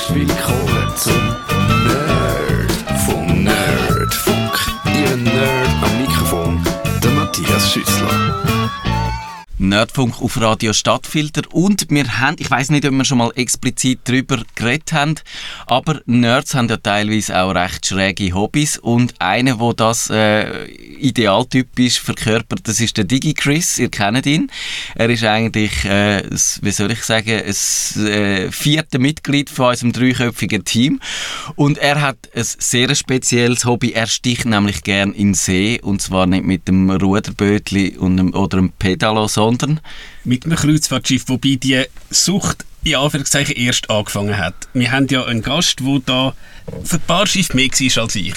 Speak. Nerdfunk auf Radio Stadtfilter. Und wir haben, ich weiß nicht, ob wir schon mal explizit darüber geredet haben, aber Nerds haben ja teilweise auch recht schräge Hobbys. Und einer, wo das äh, idealtypisch verkörpert, das ist der Digi Chris, ihr kennt ihn. Er ist eigentlich, äh, wie soll ich sagen, das äh, vierte Mitglied von unserem dreiköpfigen Team. Und er hat ein sehr spezielles Hobby, er sticht nämlich gern in den See. Und zwar nicht mit dem Ruderbötli und einem, oder einem Pedalo, sondern mit einem Kreuzfahrtschiff, wobei die Sucht in Anführungszeichen erst angefangen hat. Wir haben ja einen Gast, der da für ein paar Schiffe mehr war als ich.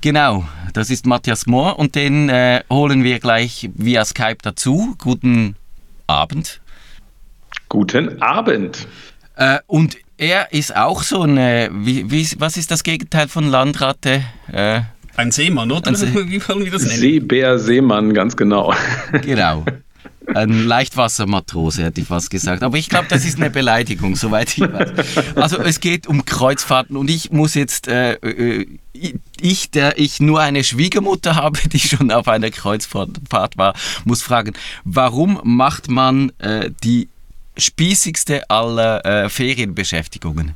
Genau, das ist Matthias Mohr und den äh, holen wir gleich via Skype dazu. Guten Abend. Guten Abend. Äh, und er ist auch so ein, äh, wie, wie, was ist das Gegenteil von Landratte? Äh, ein Seemann, oder? Ein See wie wollen wir das nennen? Seebär, Seemann, ganz genau. Genau. Ein Leichtwassermatrose, hätte ich fast gesagt. Aber ich glaube, das ist eine Beleidigung, soweit ich weiß. Also es geht um Kreuzfahrten und ich muss jetzt, äh, äh ich, der ich nur eine Schwiegermutter habe, die schon auf einer Kreuzfahrt war, muss fragen, warum macht man äh, die spießigste aller äh, Ferienbeschäftigungen?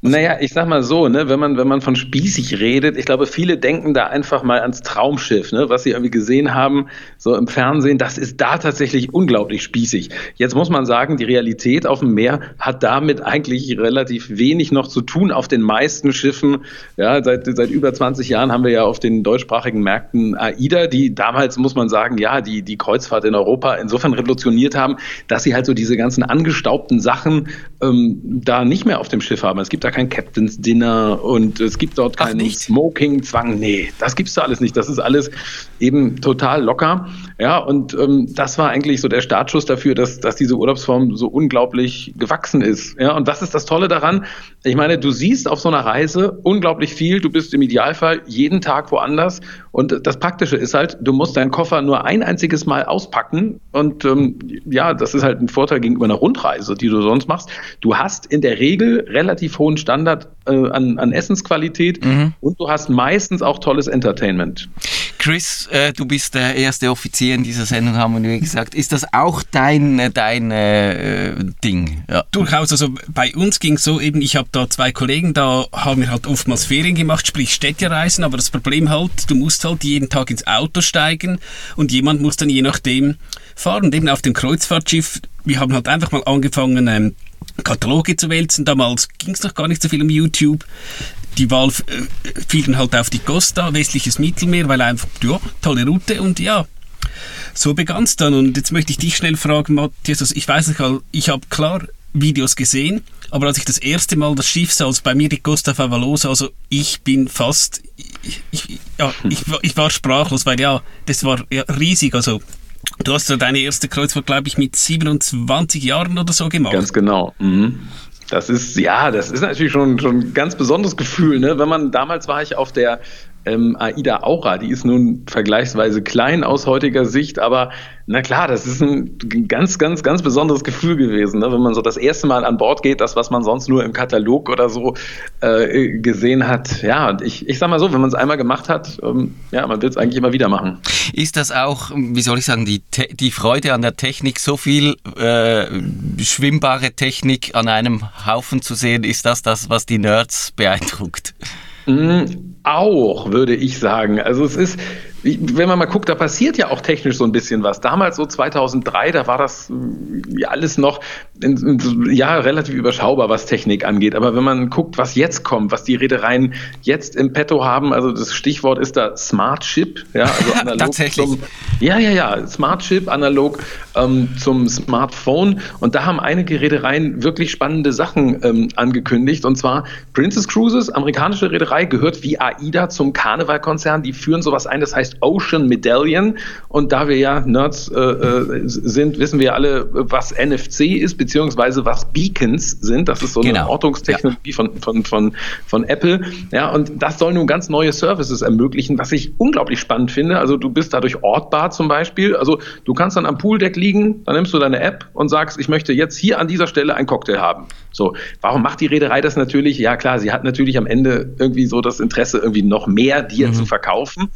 Naja, ich sag mal so, ne, wenn man, wenn man von spießig redet, ich glaube, viele denken da einfach mal ans Traumschiff, ne, was sie irgendwie gesehen haben, so im Fernsehen, das ist da tatsächlich unglaublich spießig. Jetzt muss man sagen, die Realität auf dem Meer hat damit eigentlich relativ wenig noch zu tun auf den meisten Schiffen. Ja, seit, seit über 20 Jahren haben wir ja auf den deutschsprachigen Märkten AIDA, die damals, muss man sagen, ja, die, die Kreuzfahrt in Europa insofern revolutioniert haben, dass sie halt so diese ganzen angestaubten Sachen ähm, da nicht mehr auf dem Schiff haben. Es gibt da kein Captain's Dinner und es gibt dort keinen Smoking-Zwang. Nee, das gibt's da alles nicht. Das ist alles eben total locker. Ja, und ähm, das war eigentlich so der Startschuss dafür, dass, dass diese Urlaubsform so unglaublich gewachsen ist. Ja, und was ist das Tolle daran? Ich meine, du siehst auf so einer Reise unglaublich viel. Du bist im Idealfall jeden Tag woanders. Und das Praktische ist halt, du musst deinen Koffer nur ein einziges Mal auspacken. Und ähm, ja, das ist halt ein Vorteil gegenüber einer Rundreise, die du sonst machst. Du hast in der Regel relativ hohen Standard äh, an, an Essensqualität mhm. und du hast meistens auch tolles Entertainment. Chris, äh, du bist der erste Offizier in dieser Sendung, haben wir gesagt. Ist das auch dein, äh, dein äh, Ding? Ja. Durchaus. Also bei uns ging es so eben, ich habe da zwei Kollegen, da haben wir halt oftmals Ferien gemacht, sprich Städtereisen, aber das Problem halt, du musst halt jeden Tag ins Auto steigen und jemand muss dann je nachdem fahren. Und eben auf dem Kreuzfahrtschiff, wir haben halt einfach mal angefangen, ähm, Kataloge zu wälzen. Damals ging es noch gar nicht so viel um YouTube. Die Wahl äh, fiel dann halt auf die Costa, westliches Mittelmeer, weil einfach, ja, tolle Route und ja, so begann es dann. Und jetzt möchte ich dich schnell fragen, Matthias, also ich weiß nicht, ich habe klar Videos gesehen, aber als ich das erste Mal das Schiff sah, also bei mir die Costa Favalosa, also ich bin fast, ich, ich, ja, ich, ich war sprachlos, weil ja, das war ja riesig, also Du hast ja deine erste Kreuzfahrt, glaube ich, mit 27 Jahren oder so gemacht. Ganz genau. Mhm. Das ist, ja, das ist natürlich schon, schon ein ganz besonderes Gefühl, ne? Wenn man, damals war ich auf der ähm, Aida Aura, die ist nun vergleichsweise klein aus heutiger Sicht, aber na klar, das ist ein ganz, ganz, ganz besonderes Gefühl gewesen, ne? wenn man so das erste Mal an Bord geht, das, was man sonst nur im Katalog oder so äh, gesehen hat. Ja, und ich, ich sag mal so, wenn man es einmal gemacht hat, ähm, ja, man will es eigentlich immer wieder machen. Ist das auch, wie soll ich sagen, die, die Freude an der Technik, so viel äh, schwimmbare Technik an einem Haufen zu sehen, ist das das, was die Nerds beeindruckt? Mm, auch, würde ich sagen. Also es ist, wenn man mal guckt, da passiert ja auch technisch so ein bisschen was. Damals so 2003, da war das ja alles noch ja relativ überschaubar, was Technik angeht. Aber wenn man guckt, was jetzt kommt, was die Reedereien jetzt im Petto haben, also das Stichwort ist da Smart Chip, ja, also analog Tatsächlich. Zum, ja, ja, ja, Smart Chip analog ähm, zum Smartphone. Und da haben einige Reedereien wirklich spannende Sachen ähm, angekündigt. Und zwar Princess Cruises, amerikanische Reederei, gehört wie AIDA zum Karnevalkonzern. Die führen sowas ein, das heißt Ocean Medallion. Und da wir ja Nerds äh, äh sind, wissen wir alle, was NFC ist, beziehungsweise was Beacons sind. Das ist so genau. eine Ortungstechnologie ja. von, von, von, von Apple. Ja, und das soll nun ganz neue Services ermöglichen, was ich unglaublich spannend finde. Also du bist dadurch ortbar zum Beispiel. Also du kannst dann am Pooldeck liegen, dann nimmst du deine App und sagst, ich möchte jetzt hier an dieser Stelle einen Cocktail haben. So, warum macht die Reederei das natürlich? Ja klar, sie hat natürlich am Ende irgendwie so das Interesse, irgendwie noch mehr dir mhm. zu verkaufen.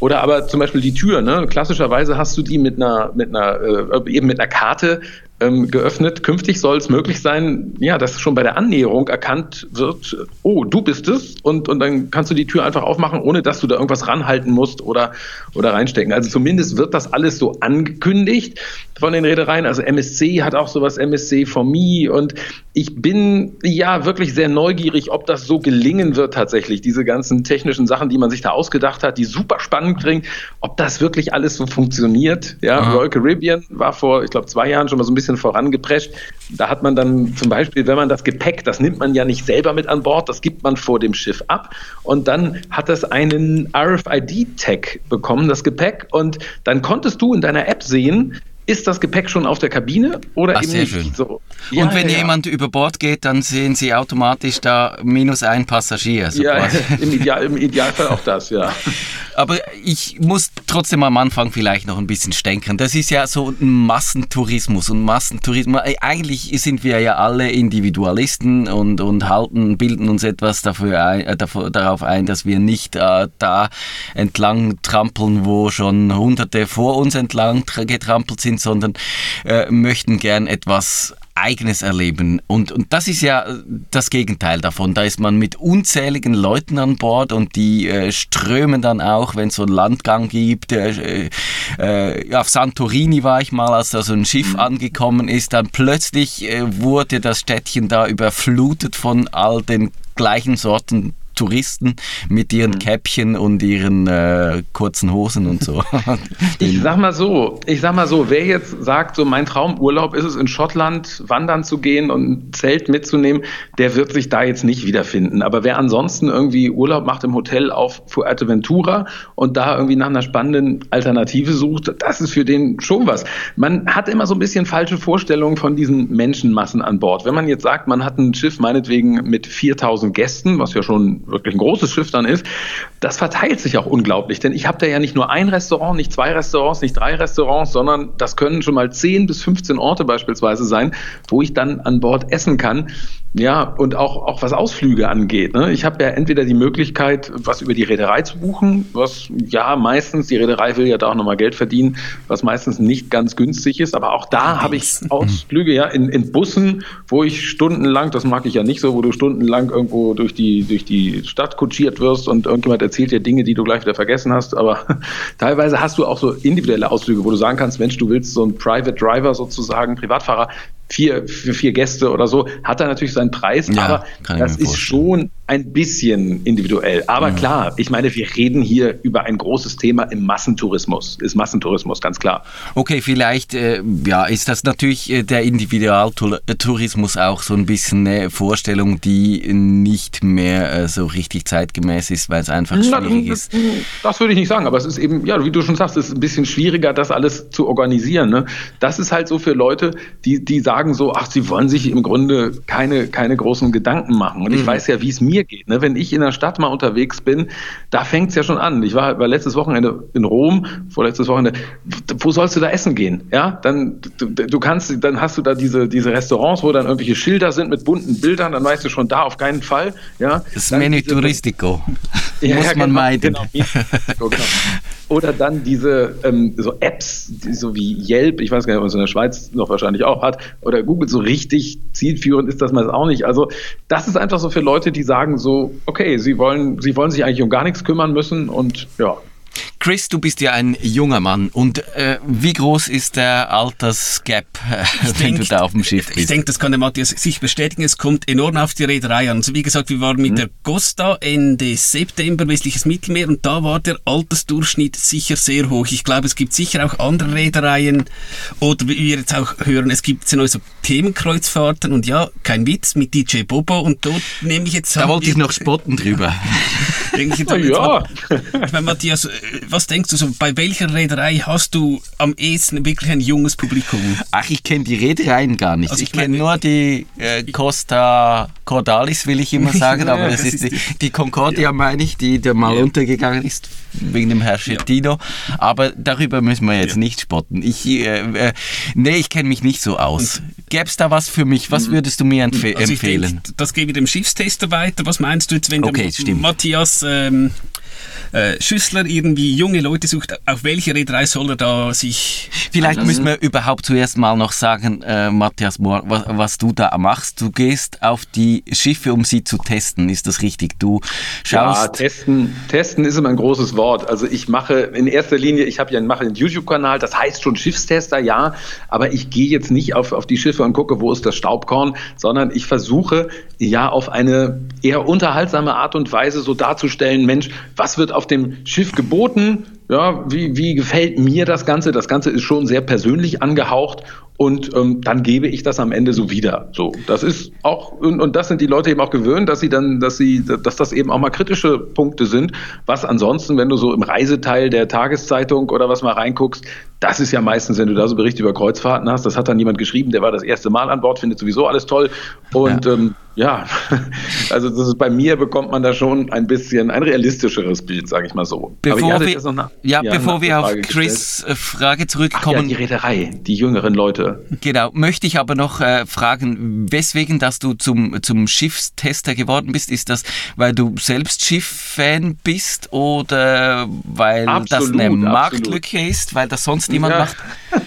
Oder aber zum Beispiel die Tür. Ne? Klassischerweise hast du die mit einer, mit einer, äh, eben mit einer Karte ähm, geöffnet. Künftig soll es möglich sein, ja, dass schon bei der Annäherung erkannt wird, oh, du bist es, und, und dann kannst du die Tür einfach aufmachen, ohne dass du da irgendwas ranhalten musst oder, oder reinstecken. Also zumindest wird das alles so angekündigt von den Reedereien. Also MSC hat auch sowas, MSC for Me, und ich bin ja wirklich sehr neugierig, ob das so gelingen wird tatsächlich, diese ganzen technischen Sachen, die man sich da ausgedacht hat, die super spannend klingen, ob das wirklich alles so funktioniert. Ja, Aha. Royal Caribbean war vor, ich glaube, zwei Jahren schon mal so ein bisschen bisschen vorangeprescht. Da hat man dann zum Beispiel, wenn man das Gepäck, das nimmt man ja nicht selber mit an Bord, das gibt man vor dem Schiff ab und dann hat das einen RFID-Tag bekommen, das Gepäck und dann konntest du in deiner App sehen, ist das Gepäck schon auf der Kabine oder Ach, eben nicht? Schön. So. Ja, und wenn ja, jemand über Bord geht, dann sehen Sie automatisch da minus ein Passagier. So ja, im, Ideal, im, Idealfall auch das, ja. Aber ich muss trotzdem am Anfang vielleicht noch ein bisschen stänkern. Das ist ja so ein Massentourismus und Massentourismus. Äh, eigentlich sind wir ja alle Individualisten und, und halten, bilden uns etwas dafür ein, äh, darauf ein, dass wir nicht äh, da entlang trampeln, wo schon Hunderte vor uns entlang getrampelt sind, sondern äh, möchten gern etwas eigenes erleben. Und, und das ist ja das Gegenteil davon. Da ist man mit unzähligen Leuten an Bord und die äh, strömen dann auch, wenn es so einen Landgang gibt. Äh, äh, auf Santorini war ich mal, als da so ein Schiff mhm. angekommen ist, dann plötzlich äh, wurde das Städtchen da überflutet von all den gleichen Sorten Touristen mit ihren mhm. Käppchen und ihren äh, kurzen Hosen und so. ich sag mal so, ich sag mal so, wer jetzt sagt, so mein Traumurlaub ist es in Schottland wandern zu gehen und ein Zelt mitzunehmen, der wird sich da jetzt nicht wiederfinden. Aber wer ansonsten irgendwie Urlaub macht im Hotel auf Fuerteventura und da irgendwie nach einer spannenden Alternative sucht, das ist für den schon was. Man hat immer so ein bisschen falsche Vorstellungen von diesen Menschenmassen an Bord. Wenn man jetzt sagt, man hat ein Schiff meinetwegen mit 4000 Gästen, was ja schon wirklich ein großes Schiff dann ist, das verteilt sich auch unglaublich. Denn ich habe da ja nicht nur ein Restaurant, nicht zwei Restaurants, nicht drei Restaurants, sondern das können schon mal 10 bis 15 Orte beispielsweise sein, wo ich dann an Bord essen kann. Ja, und auch, auch was Ausflüge angeht. Ne? Ich habe ja entweder die Möglichkeit, was über die Reederei zu buchen, was ja meistens, die Reederei will ja da auch nochmal Geld verdienen, was meistens nicht ganz günstig ist, aber auch da habe ich Ausflüge ja in, in Bussen, wo ich stundenlang, das mag ich ja nicht so, wo du stundenlang irgendwo durch die, durch die Stadt kutschiert wirst und irgendjemand erzählt dir Dinge, die du gleich wieder vergessen hast, aber teilweise hast du auch so individuelle Ausflüge, wo du sagen kannst, Mensch, du willst so einen Private Driver sozusagen, Privatfahrer, vier, für vier Gäste oder so, hat er natürlich seinen Preis, ja, aber das ist schon ein bisschen individuell. Aber mhm. klar, ich meine, wir reden hier über ein großes Thema im Massentourismus, ist Massentourismus, ganz klar. Okay, vielleicht äh, ja, ist das natürlich äh, der Individualtourismus auch so ein bisschen eine Vorstellung, die nicht mehr äh, so richtig zeitgemäß ist, weil es einfach schwierig Na, ist. Das würde ich nicht sagen, aber es ist eben, ja, wie du schon sagst, es ist ein bisschen schwieriger, das alles zu organisieren. Ne? Das ist halt so für Leute, die, die sagen, so, ach, sie wollen sich im Grunde keine, keine großen Gedanken machen. Und ich mhm. weiß ja, wie es mir geht. Ne? Wenn ich in der Stadt mal unterwegs bin, da fängt es ja schon an. Ich war, war letztes Wochenende in Rom, vorletztes Wochenende. Wo sollst du da essen gehen? Ja, dann du, du kannst, dann hast du da diese, diese Restaurants, wo dann irgendwelche Schilder sind mit bunten Bildern, dann weißt du schon da auf keinen Fall. Ja, das Menü Touristico. Ja, Muss ja, man genau, meiden. Genau, genau. Oder dann diese ähm, so Apps, so wie Yelp, ich weiß gar nicht, ob man es in der Schweiz noch wahrscheinlich auch hat, oder Google, so richtig zielführend ist das mal auch nicht. Also das ist einfach so für Leute, die sagen so, okay, sie wollen, sie wollen sich eigentlich um gar nichts kümmern müssen und ja, Chris, du bist ja ein junger Mann und äh, wie groß ist der Altersgap, äh, wenn denk, du da auf dem Schiff bist? Ich denke, das kann der Matthias sich bestätigen. Es kommt enorm auf die Reederei an. Also wie gesagt, wir waren mit mhm. der Costa Ende September westliches Mittelmeer und da war der Altersdurchschnitt sicher sehr hoch. Ich glaube, es gibt sicher auch andere Reedereien oder wie wir jetzt auch hören, es gibt so Themenkreuzfahrten und ja, kein Witz mit DJ Bobo und dort nehme ich jetzt... Da wollte ich noch spotten drüber. Denke ich, Na ja. Ich meine, Matthias, äh, was denkst du so, bei welcher Reederei hast du am ehesten wirklich ein junges Publikum? Ach, ich kenne die Reedereien gar nicht. Also ich ich kenne nur die äh, Costa Cordalis, will ich immer sagen, Ja, aber das, das ist, ist die, die Concordia, meine ich, die da mal Ja. untergegangen ist wegen dem Herr Schettino. Aber darüber müssen wir jetzt nicht spotten. Ich, äh, äh, nee, ich kenne mich nicht so aus. Gäbe es da was für mich? Was würdest du mir Also ich empfehlen? denke, das geht mit dem Schiffstester weiter. Was meinst du jetzt, wenn Okay. Matthias ähm, äh, Schüssler irgendwie junge Leute sucht? Auf welche Reederei soll er da sich... Vielleicht müssen wir überhaupt zuerst mal noch sagen, äh, Matthias Mohr, was, was du da machst. Du gehst auf die Schiffe, um sie zu testen. Ist das richtig? Du Ja, schaust. testen, testen ist immer ein großes Wort. Also ich mache in erster Linie, ich habe ja mache einen YouTube-Kanal, das heißt schon Schiffstester, ja, aber ich gehe jetzt nicht auf, auf die Schiffe und gucke, wo ist das Staubkorn, sondern ich versuche ja auf eine eher unterhaltsame Art und Weise so darzustellen, Mensch, was wird auf dem Schiff geboten? Ja, wie, wie gefällt mir das Ganze? Das Ganze ist schon sehr persönlich angehaucht und ähm, dann gebe ich das am Ende so wieder. So, das ist auch und, und das sind die Leute eben auch gewöhnt, dass sie dann, dass sie, dass das eben auch mal kritische Punkte sind. Was ansonsten, wenn du so im Reiseteil der Tageszeitung oder was mal reinguckst, das ist ja meistens, wenn du da so Berichte über Kreuzfahrten hast, das hat dann jemand geschrieben, der war das erste Mal an Bord, findet sowieso alles toll und ja, ähm, ja also das ist, bei mir bekommt man da schon ein bisschen ein realistischeres Bild, sage ich mal so. Bevor wir, eine, ja, ja, bevor wir auf Chris' äh, Frage Ach zurückkommen, ja, die Reederei, die jüngeren Leute. Genau, möchte ich aber noch äh, fragen, weswegen, dass du zum, zum Schiffstester geworden bist? Ist das, weil du selbst Schifffan bist oder weil das Absolut, eine absolut. Marktlücke ist, weil das sonst niemand Ja. macht?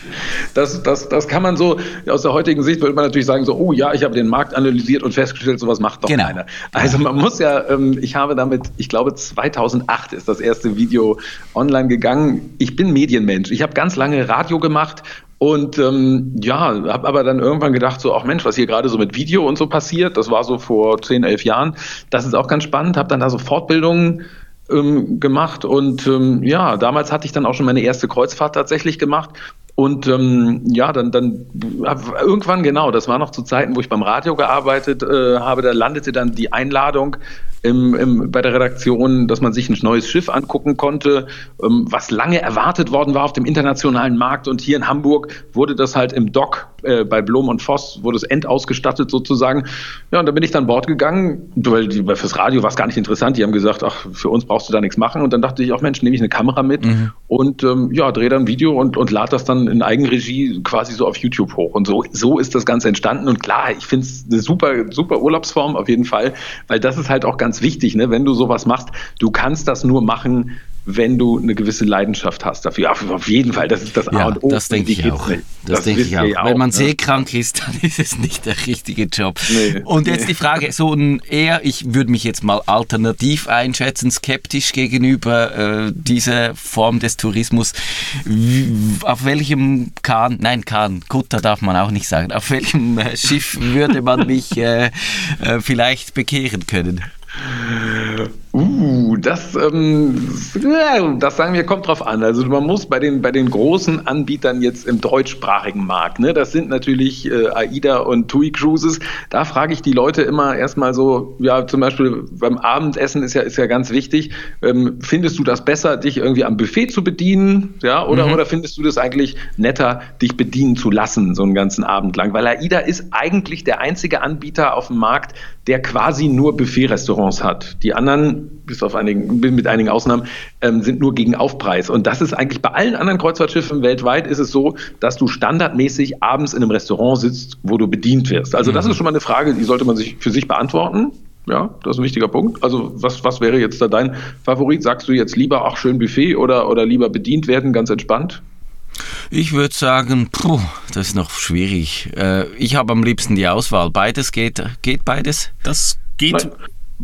Das, das, das kann man so, aus der heutigen Sicht würde man natürlich sagen, so, oh ja, ich habe den Markt analysiert und festgestellt, sowas macht doch Genau. keiner. Also man muss ja, ähm, ich habe damit, ich glaube 2008 ist das erste Video online gegangen. Ich bin Medienmensch. Ich habe ganz lange Radio gemacht und ähm, ja, habe aber dann irgendwann gedacht, so, ach Mensch, was hier gerade so mit Video und so passiert, das war so vor 10, 11 Jahren, das ist auch ganz spannend, habe dann da so Fortbildungen ähm, gemacht und ähm, ja, damals hatte ich dann auch schon meine erste Kreuzfahrt tatsächlich gemacht und ähm, ja, dann, dann irgendwann genau, das war noch zu Zeiten, wo ich beim Radio gearbeitet äh, habe, da landete dann die Einladung im, im, bei der Redaktion, dass man sich ein neues Schiff angucken konnte, ähm, was lange erwartet worden war auf dem internationalen Markt. Und hier in Hamburg wurde das halt im Dock äh, bei Blom und Voss, wurde es endausgestattet sozusagen. Ja, und da bin ich dann Bord gegangen, weil, die, fürs Radio war es gar nicht interessant. Die haben gesagt, ach, für uns brauchst du da nichts machen. Und dann dachte ich, auch Mensch, nehme ich eine Kamera mit und ähm, ja, drehe dann ein Video und, und lade das dann in Eigenregie quasi so auf YouTube hoch. Und so, so ist das Ganze entstanden. Und klar, ich finde es eine super, super Urlaubsform auf jeden Fall, weil das ist halt auch ganz wichtig, ne? wenn du sowas machst. Du kannst das nur machen, wenn du eine gewisse Leidenschaft hast dafür. Auf, jeden Fall, das ist das A Ja, und O. das denke ich auch. nicht. Das, denke ich auch. Wenn man ne? seekrank ist, dann ist es nicht der richtige Job. Nee, Und jetzt nee. die Frage, so ein eher, ich würde mich jetzt mal alternativ einschätzen, skeptisch gegenüber äh, dieser Form des Tourismus. Auf welchem Kahn, nein, Kahn, Kutter darf man auch nicht sagen, auf welchem äh, Schiff würde man mich äh, äh, vielleicht bekehren können? Uh, das, ähm, das sagen wir, kommt drauf an. Also man muss bei den, bei den großen Anbietern jetzt im deutschsprachigen Markt, ne, das sind natürlich äh, AIDA und TUI Cruises, da frage ich die Leute immer erstmal so, ja, zum Beispiel beim Abendessen ist ja, ist ja ganz wichtig, ähm, findest du das besser, dich irgendwie am Buffet zu bedienen, ja, oder, oder findest du das eigentlich netter, dich bedienen zu lassen, so einen ganzen Abend lang? Weil AIDA ist eigentlich der einzige Anbieter auf dem Markt, der quasi nur Buffet-Restaurants hat. Die anderen, bis auf einigen, mit einigen Ausnahmen, ähm, sind nur gegen Aufpreis. Und das ist eigentlich bei allen anderen Kreuzfahrtschiffen weltweit ist es so, dass du standardmäßig abends in einem Restaurant sitzt, wo du bedient wirst. Also das ist schon mal eine Frage, die sollte man sich für sich beantworten. Ja, das ist ein wichtiger Punkt. Also was, was wäre jetzt da dein Favorit? Sagst du jetzt lieber, ach schön Buffet oder, oder lieber bedient werden, ganz entspannt? Ich würde sagen, puh, das ist noch schwierig. Äh, ich habe am liebsten die Auswahl. Beides geht, geht beides. Das geht... Nein.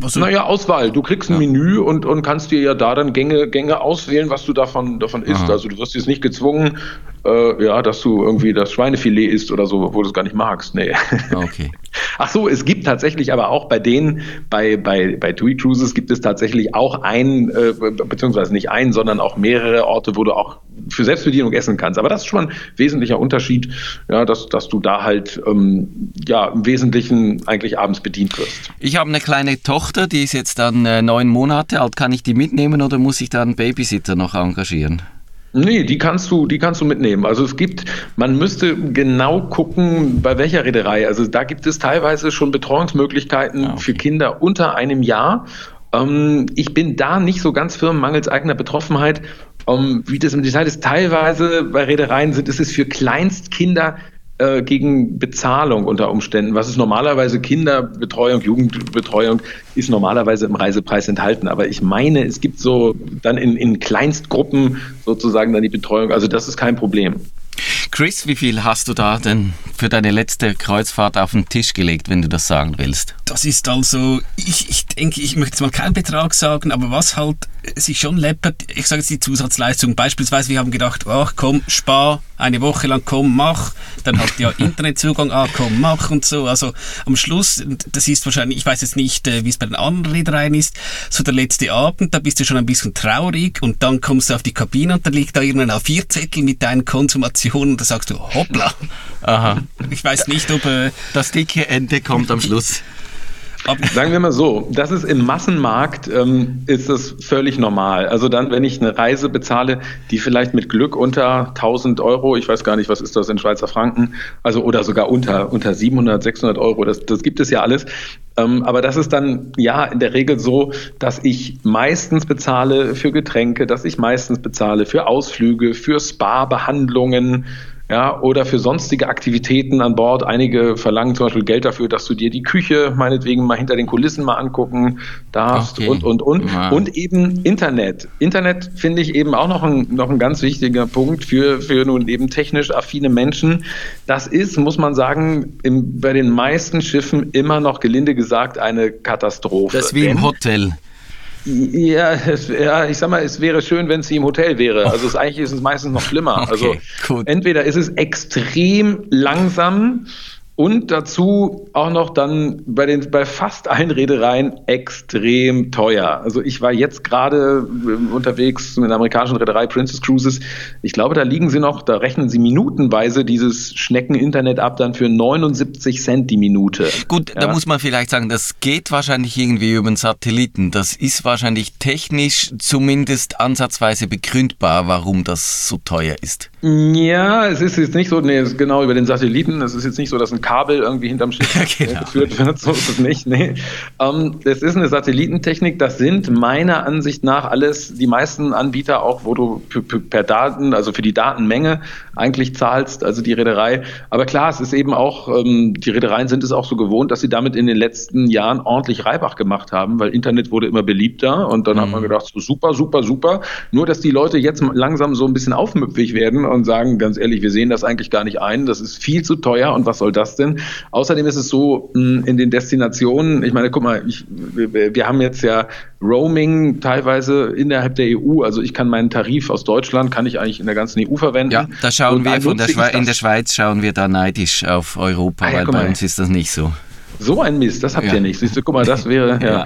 Also, Naja, Auswahl. Du kriegst ein Menü und, und kannst dir ja da dann Gänge, Gänge auswählen, was du davon, davon isst. Aha. Also du wirst jetzt nicht gezwungen, äh, ja, dass du irgendwie das Schweinefilet isst oder so, wo du es gar nicht magst. Nee. Okay. Ach so, es gibt tatsächlich aber auch bei denen, bei, bei, bei TUI Cruises gibt es tatsächlich auch ein, äh, beziehungsweise nicht ein, sondern auch mehrere Orte, wo du auch für Selbstbedienung essen kannst. Aber das ist schon ein wesentlicher Unterschied, ja, dass, dass du da halt ähm, ja, im Wesentlichen eigentlich abends bedient wirst. Ich habe eine kleine Tochter, die ist jetzt dann äh, neun Monate alt. Kann ich die mitnehmen oder muss ich da einen Babysitter noch engagieren? Nee, die kannst du, die kannst du mitnehmen. Also es gibt, man müsste genau gucken, bei welcher Reederei. Also da gibt es teilweise schon Betreuungsmöglichkeiten Ah, okay. für Kinder unter einem Jahr. Ähm, ich bin da nicht so ganz firm, mangels eigener Betroffenheit. Ähm, wie das im Detail ist, teilweise bei Reedereien sind, ist es für Kleinstkinder äh, gegen Bezahlung unter Umständen. Was ist normalerweise Kinderbetreuung, Jugendbetreuung, ist normalerweise im Reisepreis enthalten. Aber ich meine, es gibt so dann in, in Kleinstgruppen sozusagen dann die Betreuung. Also das ist kein Problem. Chris, wie viel hast du da denn für deine letzte Kreuzfahrt auf den Tisch gelegt, wenn du das sagen willst? Das ist also, ich, ich denke, ich möchte jetzt mal keinen Betrag sagen, aber was halt sich schon läppert, ich sage jetzt die Zusatzleistung. Beispielsweise, wir haben gedacht, ach komm, spar eine Woche lang, komm, mach. Dann hat ja Internetzugang, ah komm, mach und so. Also am Schluss, das ist wahrscheinlich, ich weiß jetzt nicht, äh, wie es bei den anderen Reedereien ist, so der letzte Abend, da bist du schon ein bisschen traurig und dann kommst du auf die Kabine und da liegt da irgendein A4-Zettel mit deinen Konsumationen da sagst du, hoppla. Aha. Ich weiß nicht, ob... Äh, Das dicke Ende kommt am Schluss. Sagen wir mal so, das ist im Massenmarkt, ähm, ist das völlig normal. Also dann, wenn ich eine Reise bezahle, die vielleicht mit Glück unter 1000 Euro, ich weiß gar nicht, was ist das in Schweizer Franken, also oder sogar unter, unter 700, 600 Euro, das, das gibt es ja alles. Ähm, aber das ist dann ja in der Regel so, dass ich meistens bezahle für Getränke, dass ich meistens bezahle für Ausflüge, für Spa-Behandlungen, ja, oder für sonstige Aktivitäten an Bord. Einige verlangen zum Beispiel Geld dafür, dass du dir die Küche meinetwegen mal hinter den Kulissen mal angucken darfst Okay. und, und, und. Wow. Und eben Internet. Internet finde ich eben auch noch ein, noch ein ganz wichtiger Punkt für, für nun eben technisch affine Menschen. Das ist, muss man sagen, im, bei den meisten Schiffen immer noch gelinde gesagt eine Katastrophe. Das ist wie im Hotel. Ja, es, ja, ich sag mal, es wäre schön, wenn es wie im Hotel wäre. Also es, eigentlich ist es meistens noch schlimmer. Okay, also gut. entweder ist es extrem langsam und dazu auch noch dann bei den bei fast allen Reedereien extrem teuer. Also ich war jetzt gerade äh, unterwegs mit einer amerikanischen Reederei Princess Cruises. Ich glaube, da liegen sie noch, da rechnen sie minutenweise dieses Schnecken-Internet ab dann für 79 Cent die Minute. Gut, da Ja. muss man vielleicht sagen, das geht wahrscheinlich irgendwie über den Satelliten. Das ist wahrscheinlich technisch zumindest ansatzweise begründbar, warum das so teuer ist. Ja, es ist jetzt nicht so, nee, es ist genau über den Satelliten. Es ist jetzt nicht so, dass ein Kabel irgendwie hinterm Schiff genau. geführt wird. So ist es nicht. Nee. Ähm, es ist eine Satellitentechnik. Das sind meiner Ansicht nach alles die meisten Anbieter auch, wo du per Daten, also für die Datenmenge eigentlich zahlst, also die Reederei. Aber klar, es ist eben auch, ähm, die Reedereien sind es auch so gewohnt, dass sie damit in den letzten Jahren ordentlich Reibach gemacht haben, weil Internet wurde immer beliebter und dann hat man gedacht, so super, super, super. Nur, dass die Leute jetzt langsam so ein bisschen aufmüpfig werden und sagen, ganz ehrlich, wir sehen das eigentlich gar nicht ein, das ist viel zu teuer und was soll das denn? Außerdem ist es so, mh, in den Destinationen, ich meine, guck mal, ich, wir, haben jetzt ja Roaming teilweise innerhalb der EU, also ich kann meinen Tarif aus Deutschland, kann ich eigentlich in der ganzen EU verwenden. Ja, da schauen Und wir von der in der Schweiz schauen wir da neidisch auf Europa, Ah ja, weil bei uns ist das nicht so. So ein Mist, das habt Ja. ihr nicht. Siehst du, guck mal, das wäre, ja.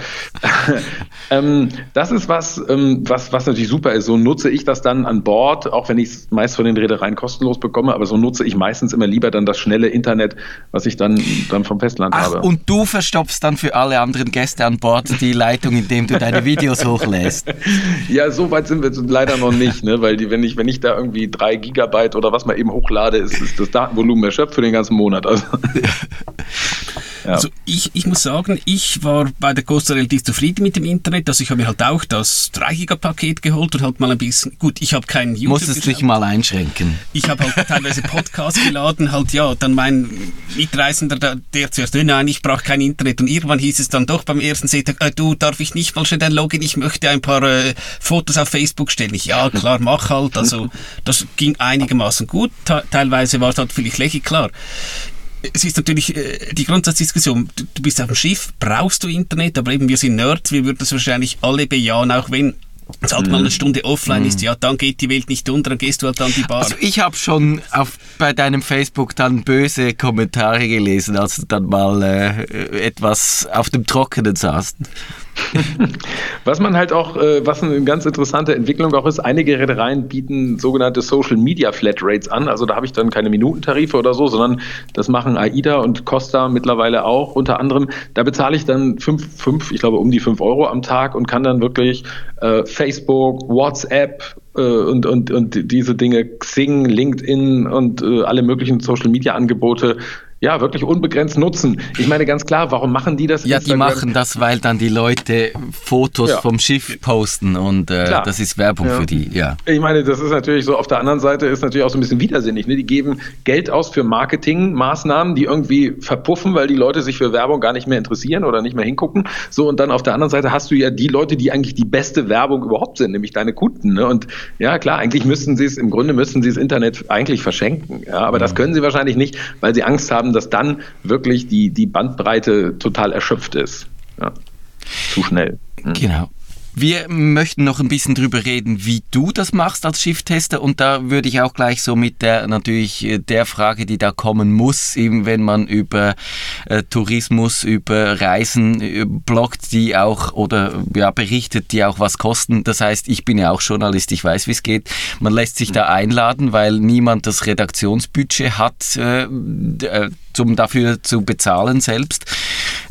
ähm, das ist was, ähm, was, was natürlich super ist. So nutze ich das dann an Bord, auch wenn ich es meist von den Reedereien kostenlos bekomme, aber so nutze ich meistens immer lieber dann das schnelle Internet, was ich dann, dann vom Festland Ach, habe. und du verstopfst dann für alle anderen Gäste an Bord die Leitung, indem du deine Videos hochlässt. Ja, so weit sind wir leider noch nicht, ne? weil die, wenn ich, wenn ich da irgendwie drei Gigabyte oder was man eben hochlade, ist, ist das Datenvolumen erschöpft für den ganzen Monat. Also, ja. Also ich, ich muss sagen, ich war bei der Costa relativ zufrieden mit dem Internet. Also ich habe mir halt auch das 3 Giga Paket geholt und halt mal ein bisschen, gut, ich habe keinen YouTube Musstest dich mal einschränken. Ich habe halt teilweise Podcasts geladen, halt ja, dann mein Mitreisender, der, der zuerst, "Nö, nein, ich brauche kein Internet. Und irgendwann hieß es dann doch beim ersten Sehtag, äh, du, darf ich nicht mal schnell dein Login, ich möchte ein paar äh, Fotos auf Facebook stellen. Ich, ja, klar, mach halt. Also das ging einigermaßen gut. Te teilweise war es halt vielleicht lächerlich klar. Es ist natürlich äh, die Grundsatzdiskussion. Du, du bist auf dem Schiff, brauchst du Internet, aber eben wir sind Nerds, wir würden das wahrscheinlich alle bejahen, auch wenn es halt mal eine Stunde offline ist. Ja, dann geht die Welt nicht unter, dann gehst du halt an die Bar. Also ich habe schon auf, bei deinem Facebook dann böse Kommentare gelesen, als du dann mal äh, etwas auf dem Trockenen saßt. was man halt auch, äh, was eine ganz interessante Entwicklung auch ist, einige Reedereien bieten sogenannte Social Media Flat Rates an. Also da habe ich dann keine Minutentarife oder so, sondern das machen AIDA und Costa mittlerweile auch unter anderem. Da bezahle ich dann fünf, fünf, ich glaube um die fünf Euro am Tag und kann dann wirklich äh, Facebook, WhatsApp, äh, und, und, und diese Dinge, Xing, LinkedIn und äh, alle möglichen Social Media Angebote ja, wirklich unbegrenzt nutzen. Ich meine ganz klar, warum machen die das? Ja, Instagram? die machen das, weil dann die Leute Fotos ja. vom Schiff posten und äh, das ist Werbung ja. für die, ja. Ich meine, das ist natürlich so, auf der anderen Seite ist natürlich auch so ein bisschen widersinnig. Ne? Die geben Geld aus für Marketingmaßnahmen, die irgendwie verpuffen, weil die Leute sich für Werbung gar nicht mehr interessieren oder nicht mehr hingucken. So, und dann auf der anderen Seite hast du ja die Leute, die eigentlich die beste Werbung überhaupt sind, nämlich deine Kunden. Ne? Und ja, klar, eigentlich müssten sie es, im Grunde müssten sie das Internet eigentlich verschenken. Ja, aber mhm. das können sie wahrscheinlich nicht, weil sie Angst haben, haben, dass dann wirklich die, die Bandbreite total erschöpft ist. Ja. Zu schnell. Mhm. Genau. Wir möchten noch ein bisschen drüber reden, wie du das machst als Schifftester und da würde ich auch gleich so mit der natürlich äh, der Frage, die da kommen muss, eben wenn man über äh, Tourismus, über Reisen äh, bloggt, die auch oder ja berichtet, die auch was kosten. Das heißt, ich bin ja auch Journalist, ich weiß, wie es geht. Man lässt sich da einladen, weil niemand das Redaktionsbudget hat, äh, äh um dafür zu bezahlen selbst.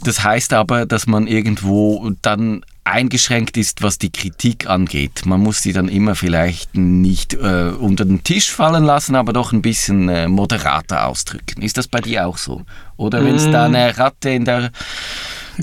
Das heißt aber, dass man irgendwo dann eingeschränkt ist, was die Kritik angeht. Man muss sie dann immer vielleicht nicht äh, unter den Tisch fallen lassen, aber doch ein bisschen äh, moderater ausdrücken. Ist das bei dir auch so? Oder wenn es mm. da eine Ratte in der,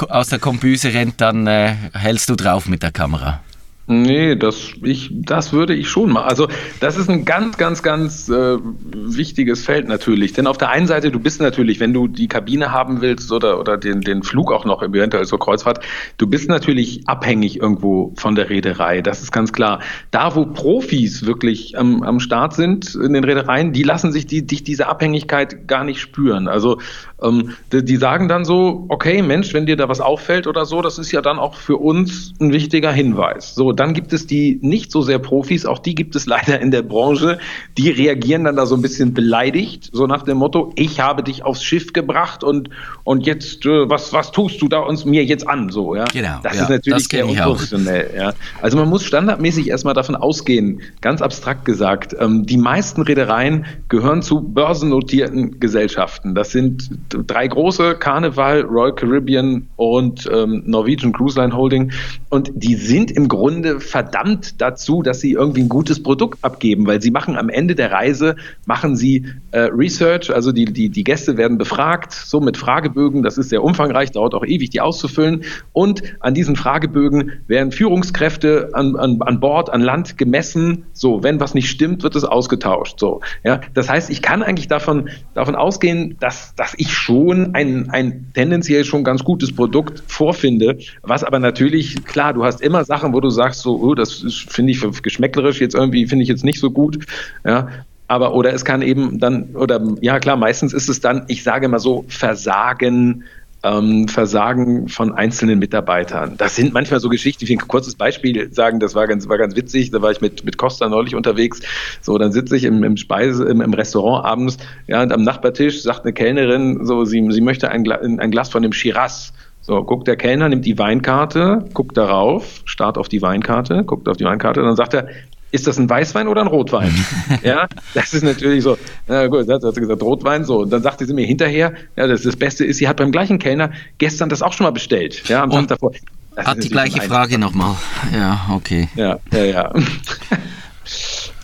aus der Kombüse rennt, dann äh, hältst du drauf mit der Kamera? Nee, das, ich, das würde ich schon mal. Also das ist ein ganz, ganz, ganz äh, wichtiges Feld natürlich. Denn auf der einen Seite, du bist natürlich, wenn du die Kabine haben willst oder, oder den, den Flug auch noch eventuell zur Kreuzfahrt, du bist natürlich abhängig irgendwo von der Reederei. Das ist ganz klar. Da, wo Profis wirklich am, am Start sind in den Reedereien, die lassen sich die, die, diese Abhängigkeit gar nicht spüren. Also ähm, die, die sagen dann so, okay, Mensch, wenn dir da was auffällt oder so, das ist ja dann auch für uns ein wichtiger Hinweis. So, dann gibt es die nicht so sehr Profis, auch die gibt es leider in der Branche, die reagieren dann da so ein bisschen beleidigt, so nach dem Motto, ich habe dich aufs Schiff gebracht und, und jetzt, äh, was, was tust du da uns mir jetzt an, so, ja. Genau. Das ja, ist natürlich sehr unprofessionell, ja. Also man muss standardmäßig erstmal davon ausgehen, ganz abstrakt gesagt, ähm, die meisten Reedereien gehören zu börsennotierten Gesellschaften. Das sind drei große, Carnival, Royal Caribbean und ähm, Norwegian Cruise Line Holding und die sind im Grunde Grunde verdammt dazu, dass sie irgendwie ein gutes Produkt abgeben, weil sie machen am Ende der Reise, machen sie äh, Research, also die, die, die Gäste werden befragt, so mit Fragebögen, das ist sehr umfangreich, dauert auch ewig, die auszufüllen. Und an diesen Fragebögen werden Führungskräfte an, an, an Bord, an Land gemessen, so, wenn was nicht stimmt, wird es ausgetauscht, so, ja, das heißt, ich kann eigentlich davon, davon ausgehen, dass, dass ich schon ein, ein tendenziell schon ganz gutes Produkt vorfinde, was aber natürlich, klar, du hast immer Sachen, wo du sagst, sagst, so, oh, das finde ich geschmäcklerisch jetzt irgendwie, finde ich jetzt nicht so gut. Ja, aber oder es kann eben dann, oder ja klar, meistens ist es dann, ich sage mal so, Versagen, ähm, Versagen von einzelnen Mitarbeitern. Das sind manchmal so Geschichten, ich will ein kurzes Beispiel sagen, das war ganz, war ganz witzig, da war ich mit, mit Costa neulich unterwegs, so, dann sitze ich im, im Speise, im, im Restaurant abends, ja, und am Nachbartisch sagt eine Kellnerin, so, sie, sie möchte ein, ein Glas von dem Shiraz. So, guckt der Kellner, nimmt die Weinkarte, guckt darauf, starrt auf die Weinkarte, guckt auf die Weinkarte, und dann sagt er, ist das ein Weißwein oder ein Rotwein? ja, das ist natürlich so, na gut, hat sie gesagt, Rotwein, so. Und dann sagte sie mir hinterher, ja, das, das Beste ist, sie hat beim gleichen Kellner gestern das auch schon mal bestellt, ja, am Tag davor. Das hat die gleiche Frage nochmal. Ja, okay. Ja, ja, ja.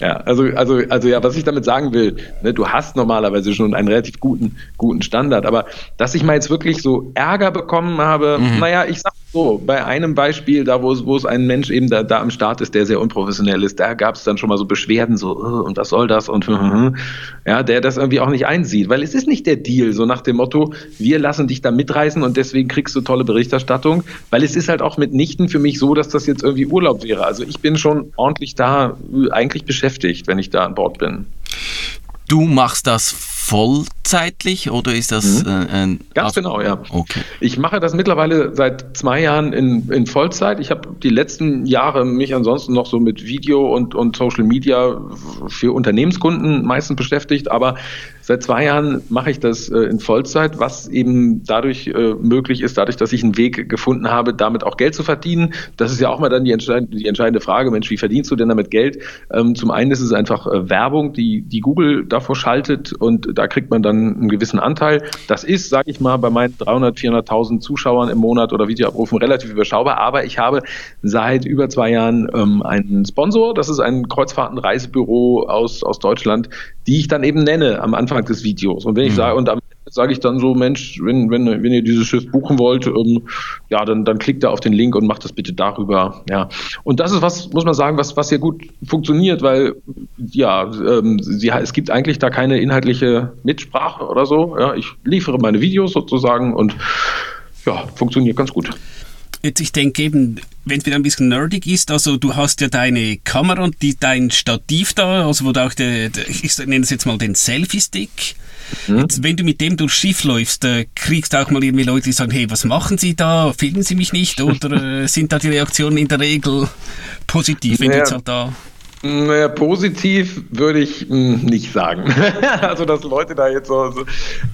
Ja, also, also, also ja, was ich damit sagen will, ne, du hast normalerweise schon einen relativ guten, guten Standard, aber dass ich mal jetzt wirklich so Ärger bekommen habe, mhm. naja, ich sag so, bei einem Beispiel, da wo es, wo es ein Mensch eben da, da am Start ist, der sehr unprofessionell ist, da gab es dann schon mal so Beschwerden, so, oh, und was soll das? Und ja, der das irgendwie auch nicht einsieht, weil es ist nicht der Deal, so nach dem Motto, wir lassen dich da mitreisen und deswegen kriegst du tolle Berichterstattung, weil es ist halt auch mitnichten für mich so, dass das jetzt irgendwie Urlaub wäre. Also ich bin schon ordentlich da eigentlich beschäftigt, wenn ich da an Bord bin. Du machst das vollzeitlich oder ist das mhm. äh, ein Ganz genau, ja. Okay. Ich mache das mittlerweile seit zwei Jahren in, in Vollzeit. Ich habe die letzten Jahre mich ansonsten noch so mit Video und, und Social Media für Unternehmenskunden meistens beschäftigt, aber Seit zwei Jahren mache ich das äh, in Vollzeit, was eben dadurch äh, möglich ist, dadurch, dass ich einen Weg gefunden habe, damit auch Geld zu verdienen. Das ist ja auch mal dann die entscheidende, die entscheidende Frage, Mensch, wie verdienst du denn damit Geld? Ähm, zum einen ist es einfach äh, Werbung, die, die Google davor schaltet und da kriegt man dann einen gewissen Anteil. Das ist, sage ich mal, bei meinen 300, 400.000 Zuschauern im Monat oder Videoabrufen relativ überschaubar, aber ich habe seit über zwei Jahren ähm, einen Sponsor, das ist ein Kreuzfahrtenreisebüro aus, aus Deutschland, die ich dann eben nenne am Anfang des Videos. Und wenn ich mhm. sage, und am sage ich dann so, Mensch, wenn, wenn, wenn ihr dieses Schiff buchen wollt, ähm, ja, dann, dann klickt da auf den Link und macht das bitte darüber. Ja. Und das ist was, muss man sagen, was, was hier gut funktioniert, weil ja, ähm, sie, es gibt eigentlich da keine inhaltliche Mitsprache oder so. Ja. Ich liefere meine Videos sozusagen und ja, funktioniert ganz gut. Jetzt, ich denke eben, wenn es wieder ein bisschen nerdig ist, also du hast ja deine Kamera und die, dein Stativ da, also wo du auch, der, der ich nenne es jetzt mal den Selfie-Stick, Mhm. Jetzt, wenn du mit dem durchs Schiff läufst, äh, kriegst du auch mal irgendwie Leute, die sagen, hey, was machen Sie da? Filmen Sie mich nicht? Oder äh, sind da die Reaktionen in der Regel positiv, wenn ja. du jetzt halt da positiv würde ich hm, nicht sagen. also, dass Leute da jetzt so,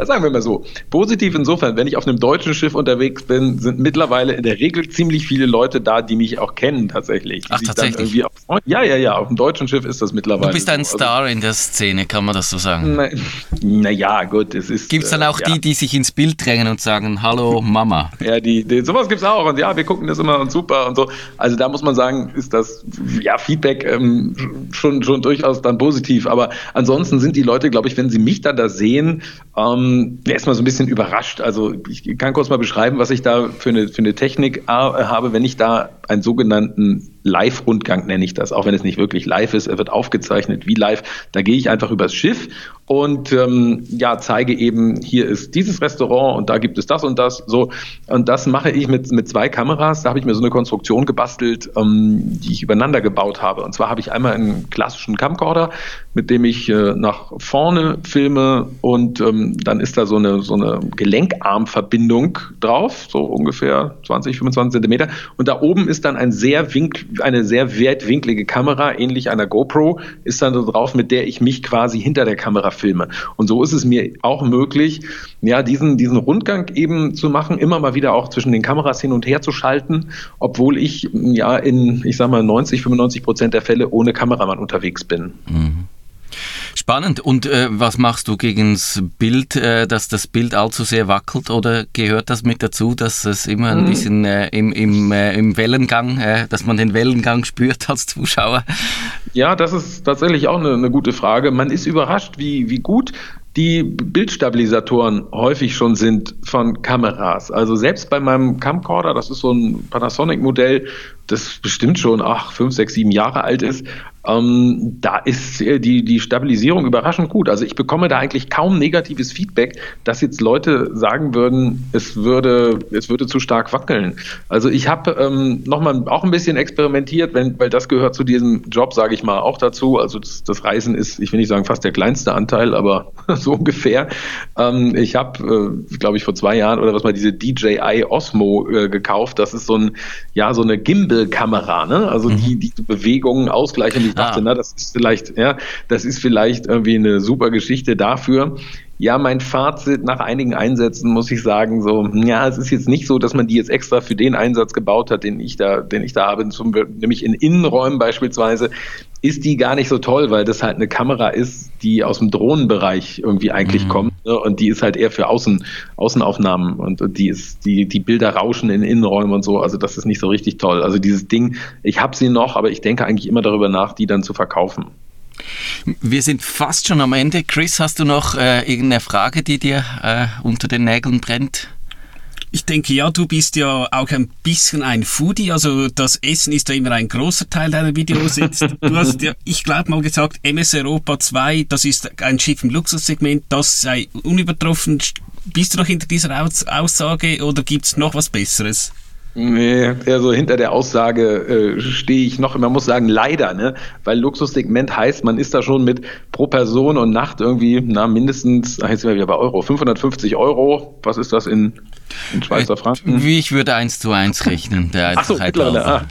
sagen wir mal so, positiv insofern, wenn ich auf einem deutschen Schiff unterwegs bin, sind mittlerweile in der Regel ziemlich viele Leute da, die mich auch kennen tatsächlich. Ach, tatsächlich? Auf, ja, ja, ja, auf dem deutschen Schiff ist das mittlerweile. Du bist ein so. Also Star in der Szene, kann man das so sagen? Naja, na gut, es ist... Gibt es dann auch äh, die, die sich ins Bild drängen und sagen, hallo Mama? ja, die, die sowas gibt es auch und ja, wir gucken das immer und super und so. Also da muss man sagen, ist das, ja, Feedback... Ähm, schon, schon durchaus dann positiv. Aber ansonsten sind die Leute, glaube ich, wenn sie mich dann da sehen, ähm, erstmal so ein bisschen überrascht. Also ich kann kurz mal beschreiben, was ich da für eine, für eine Technik äh, habe, wenn ich da einen sogenannten Live-Rundgang nenne ich das, auch wenn es nicht wirklich live ist, er wird aufgezeichnet wie live. Da gehe ich einfach übers Schiff und ähm, ja, zeige eben, hier ist dieses Restaurant und da gibt es das und das. So, und das mache ich mit, mit zwei Kameras. Da habe ich mir so eine Konstruktion gebastelt, ähm, die ich übereinander gebaut habe. Und zwar habe ich einmal einen klassischen Camcorder, mit dem ich äh, nach vorne filme und ähm, dann ist da so eine, so eine Gelenkarmverbindung drauf, so ungefähr 20, 25 Zentimeter. Und da oben ist dann ein sehr wink, eine sehr weitwinklige Kamera, ähnlich einer GoPro, ist dann so drauf, mit der ich mich quasi hinter der Kamera filme. Und so ist es mir auch möglich, ja, diesen, diesen Rundgang eben zu machen, immer mal wieder auch zwischen den Kameras hin und her zu schalten, obwohl ich ja in, ich sag mal, 90, 95 Prozent der Fälle ohne Kameramann unterwegs bin. Mhm. Spannend. Und äh, was machst du gegen das Bild, äh, dass das Bild allzu sehr wackelt? Oder gehört das mit dazu, dass es immer ein mhm. bisschen äh, im, im, äh, im Wellengang, äh, dass man den Wellengang spürt als Zuschauer? Ja, das ist tatsächlich auch eine, eine gute Frage. Man ist überrascht, wie, wie gut die Bildstabilisatoren häufig schon sind von Kameras. Also selbst bei meinem Camcorder, das ist so ein Panasonic-Modell, das bestimmt schon ach, fünf, sechs, sieben Jahre alt ist, ähm, da ist die, die Stabilisierung überraschend gut. Also ich bekomme da eigentlich kaum negatives Feedback, dass jetzt Leute sagen würden, es würde, es würde zu stark wackeln. Also ich habe ähm, nochmal auch ein bisschen experimentiert, wenn, weil das gehört zu diesem Job, sage ich mal, auch dazu. Also das, das, Reisen ist, ich will nicht sagen fast der kleinste Anteil, aber so ungefähr. Ähm, ich habe, äh, glaube ich, vor zwei Jahren oder was mal diese DJI Osmo äh, gekauft. Das ist so ein, ja, so eine Gimbal-Kamera, ne? Also mhm. die, die Bewegungen ausgleichen, ich dachte, ah. na, das ist vielleicht, ja, das ist vielleicht irgendwie eine super Geschichte dafür. Ja, mein Fazit nach einigen Einsätzen muss ich sagen, so, ja, es ist jetzt nicht so, dass man die jetzt extra für den Einsatz gebaut hat, den ich da, den ich da habe, zum, nämlich in Innenräumen beispielsweise, ist die gar nicht so toll, weil das halt eine Kamera ist, die aus dem Drohnenbereich irgendwie eigentlich mhm. kommt ne? und die ist halt eher für Außen, Außenaufnahmen und, und die ist, die, die Bilder rauschen in Innenräumen und so, also das ist nicht so richtig toll. Also dieses Ding, ich habe sie noch, aber ich denke eigentlich immer darüber nach, die dann zu verkaufen. Wir sind fast schon am Ende. Chris, hast du noch äh, irgendeine Frage, die dir äh, unter den Nägeln brennt? Ich denke, ja, du bist ja auch ein bisschen ein Foodie, also das Essen ist ja immer ein großer Teil deiner Videos. du hast ja, ich glaube mal gesagt, MS Europa 2, das ist ein Schiff im Luxussegment, das sei unübertroffen. Bist du noch hinter dieser Aussage oder gibt es noch was Besseres? Nee, also hinter der Aussage äh, stehe ich noch, man muss sagen, leider, ne? Weil Luxussegment heißt, man ist da schon mit pro Person und Nacht irgendwie, na, mindestens, jetzt sind wir wieder bei Euro, 550 Euro. Was ist das in, in Schweizer Franken? Wie ich würde eins zu eins rechnen, der Ach so, ah.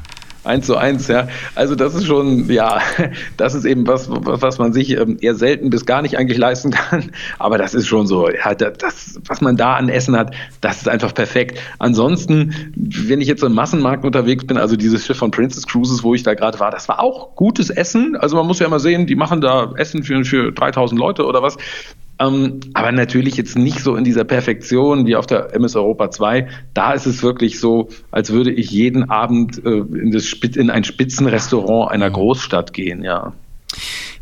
Eins zu eins, ja. Also das ist schon, ja, das ist eben was, was man sich ähm, eher selten bis gar nicht eigentlich leisten kann. Aber das ist schon so, ja, das, was man da an Essen hat, das ist einfach perfekt. Ansonsten, wenn ich jetzt im Massenmarkt unterwegs bin, also dieses Schiff von Princess Cruises, wo ich da gerade war, das war auch gutes Essen. Also man muss ja mal sehen, die machen da Essen für, für 3000 Leute oder was. Ähm, aber natürlich jetzt nicht so in dieser Perfektion wie auf der MS Europa 2. Da ist es wirklich so, als würde ich jeden Abend äh, in, das, in ein Spitzenrestaurant einer Großstadt gehen, ja.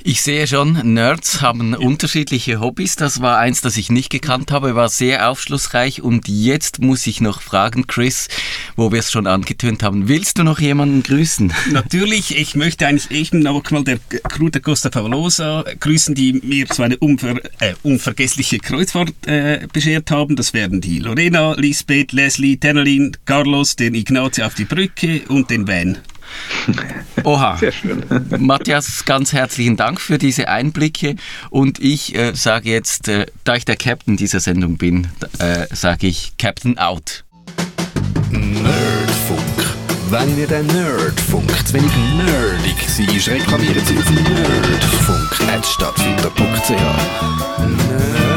Ich sehe schon, Nerds haben unterschiedliche Hobbys. Das war eins, das ich nicht gekannt habe, war sehr aufschlussreich. Und jetzt muss ich noch fragen, Chris, wo wir es schon angetönt haben. Willst du noch jemanden grüßen? Natürlich, ich möchte eigentlich eben noch mal der Crew der Costa Favolosa grüßen, die mir so eine unver, äh, unvergessliche Kreuzfahrt äh, beschert haben. Das wären die Lorena, Lisbeth, Leslie, Tennelin, Carlos, den Ignazio auf die Brücke und den Van. Oha. Sehr schön. Matthias, ganz herzlichen Dank für diese Einblicke. Und ich äh, sage jetzt, äh, da ich der Captain dieser Sendung bin, äh, sage ich Captain out. Nerdfunk. Wenn ihr den Nerdfunk zu wenig nerdig seid, reklamiert sie auf nerdfunk.net stattfinder.ch. Nerd.